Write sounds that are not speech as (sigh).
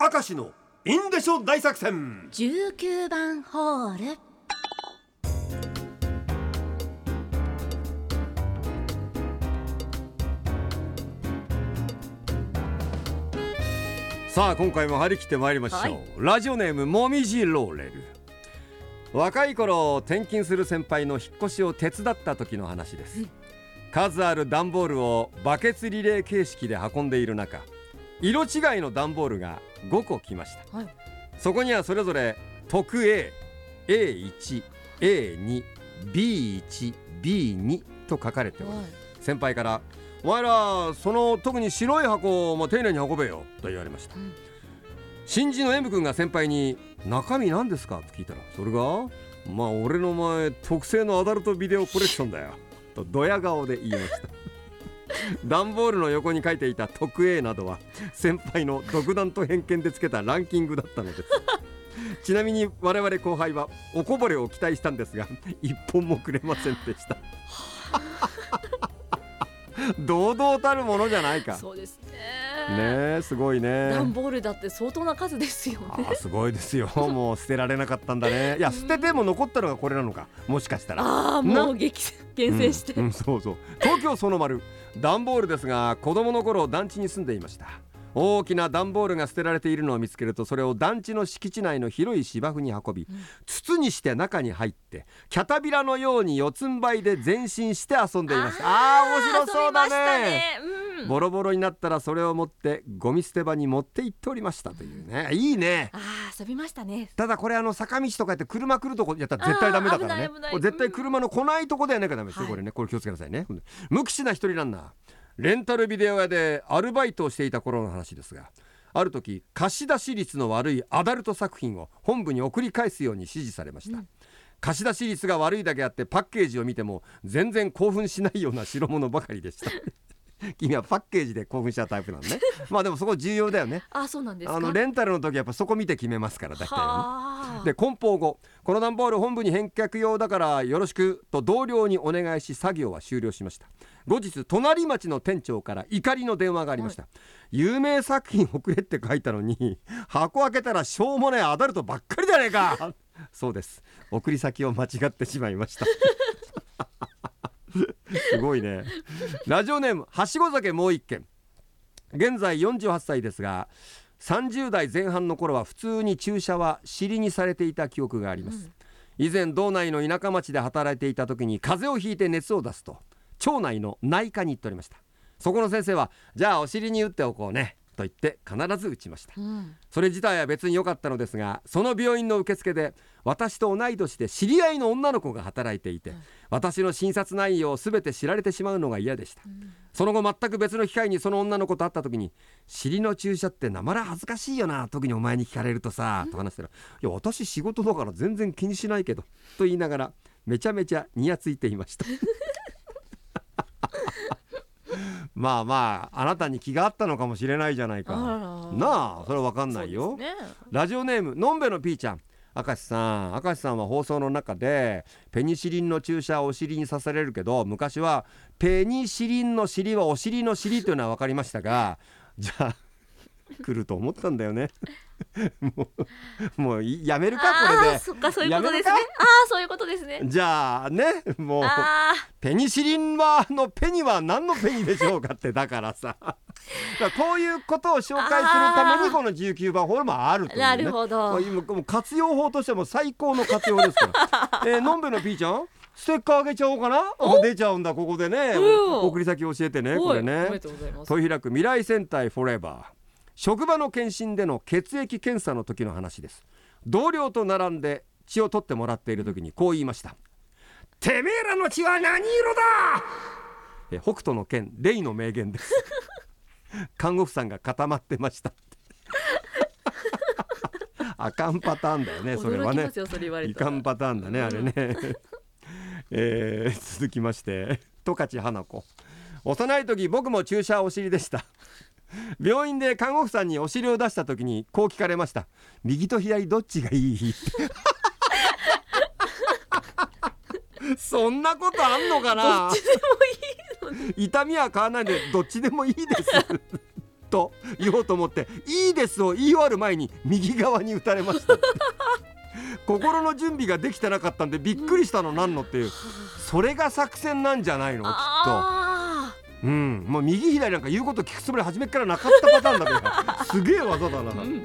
明石のインデショ大作戦。19番ホール。さあ今回も張り切ってまいりましょう、はい。ラジオネームもみじローレル。若い頃転勤する先輩の引っ越しを手伝った時の話です、数ある段ボールをバケツリレー形式で運んでいる中色違いの段ボールが5個来ました。はい。そこにはそれぞれ特 A、A1、A2、B1、B2 と書かれており、先輩から「お前らその特に白い箱をも丁寧に運べよ」と言われました、うん。新人の M 君が先輩に「中身何ですか?」と聞いたら「それがまあ俺の前特製のアダルトビデオコレクションだよ」とドヤ顔で言いました (laughs) 段ボールの横に書いていた特 A などは先輩の独断と偏見でつけたランキングだったのです。(laughs) ちなみに我々後輩はおこぼれを期待したんですが一本もくれませんでした。(laughs) 堂々たるものじゃないか。そうですねねえすごいね。段ボールだって相当な数ですよね。すごいですよ。(laughs) もう捨てられなかったんだね。いや捨てても残ったのがこれなのかもしかしたら。ああもう激厳選して、うんうんそうそう。東京その丸段ボールですが子供の頃団地に住んでいました。大きな段ボールが捨てられているのを見つけるとそれを団地の敷地内の広い芝生に運び、筒にして中に入ってキャタビラのように四つん這いで前進して遊んでいました。あー面白そうだねうん。ボロボロになったらそれを持ってゴミ捨て場に持って行っておりましたというね。いいね。ああ遊びましたね。ただこれあの坂道とかやって車来るとこやったら絶対ダメだからね。絶対車の来ないとこでやらなきゃダメですよ、はい。これねこれ気をつけなさいね。無口な一人ランナー。レンタルビデオ屋でアルバイトをしていた頃の話ですがある時貸し出し率の悪いアダルト作品を本部に送り返すように指示されました、貸し出し率が悪いだけあってパッケージを見ても全然興奮しないような代物ばかりでした君はパッケージで興奮しちゃうタイプなのね。(laughs) まあでもそこ重要だよね。あそうなんですか？あのレンタルの時はやっぱそこ見て決めますから大体はねはあで梱包後この段ボール本部に返却用だからよろしくと同僚にお願いし作業は終了しました。後日隣町の店長から怒りの電話がありました、有名作品送れって書いたのに箱開けたらしょうもないアダルトばっかりじゃねえか。そうです。送り先を間違ってしまいました (laughs) すごいね。ラジオネームはしご酒もう一件現在48歳ですが30代前半の頃は普通に注射は尻にされていた記憶があります、以前道内の田舎町で働いていた時に風邪をひいて熱を出すと町内の内科に行っておりました。そこの先生はじゃあお尻に打っておこうねと言って必ず打ちました。うん。それ自体は別に良かったのですがその病院の受付で私と同い年で知り合いの女の子が働いていて、私の診察内容を全て知られてしまうのが嫌でした、その後全く別の機会にその女の子と会った時に「尻の注射ってなまら恥ずかしいよな特にお前に聞かれるとさ」と話したら「いや私仕事だから全然気にしないけど」と言いながらめちゃめちゃニヤついていました (laughs) まあまああなたに気があったのかもしれないじゃないか。なあそれは分かんないよ、ね。ラジオネームのんべのピーちゃん。明石さん明石さんは放送の中でペニシリンの注射をお尻に刺されるけど昔はペニシリンの尻はお尻の尻というのは分かりましたがじゃあ来ると思ったんだよねもう (laughs) もういやめるかこあれで。ーそっかそういうことですね。あるあそういうことですね。じゃあねもうあペニシリンはのペニは何のペニでしょうかってだからさ。(laughs) こういうことを紹介するためにこの19番ホールもあるという、ね、なるほど。まあ今もう活用法としても最高の活用ですから、(laughs) えー、のんべのピーちゃん？ステッカーあげちゃおうかな？お？出ちゃうんだここでね。うん。送り先教えてねーこれね。はいおめでとうございます。問い開く未来戦隊フォレバー職場の検診での血液検査の時の話です。同僚と並んで血を取ってもらっている時にこう言いました。てめえらの血は何色だ！え北斗の剣レイの名言です。(laughs) 看護婦さんが固まってました (laughs) あかんパターンだよねそれはね。いかんパターンだねあれね、えー続きまして十勝花子。幼い時僕も注射お尻でした (laughs) 病院で看護婦さんにお尻を出した時にこう聞かれました。右と左どっちがいい？(laughs) そんなことあんのかな？どっちでもいいのに。痛みは変わらないんでどっちでもいいです。(laughs) と言おうと思って「いいです」を言い終わる前に右側に打たれました。心の準備ができてなかったんでびっくりしたのなんのっていう。それが作戦なんじゃないの？きっと。うん、もう右左なんか言うこと聞くつもり初めからなかったパターンだけど。すげえ技だな。うん。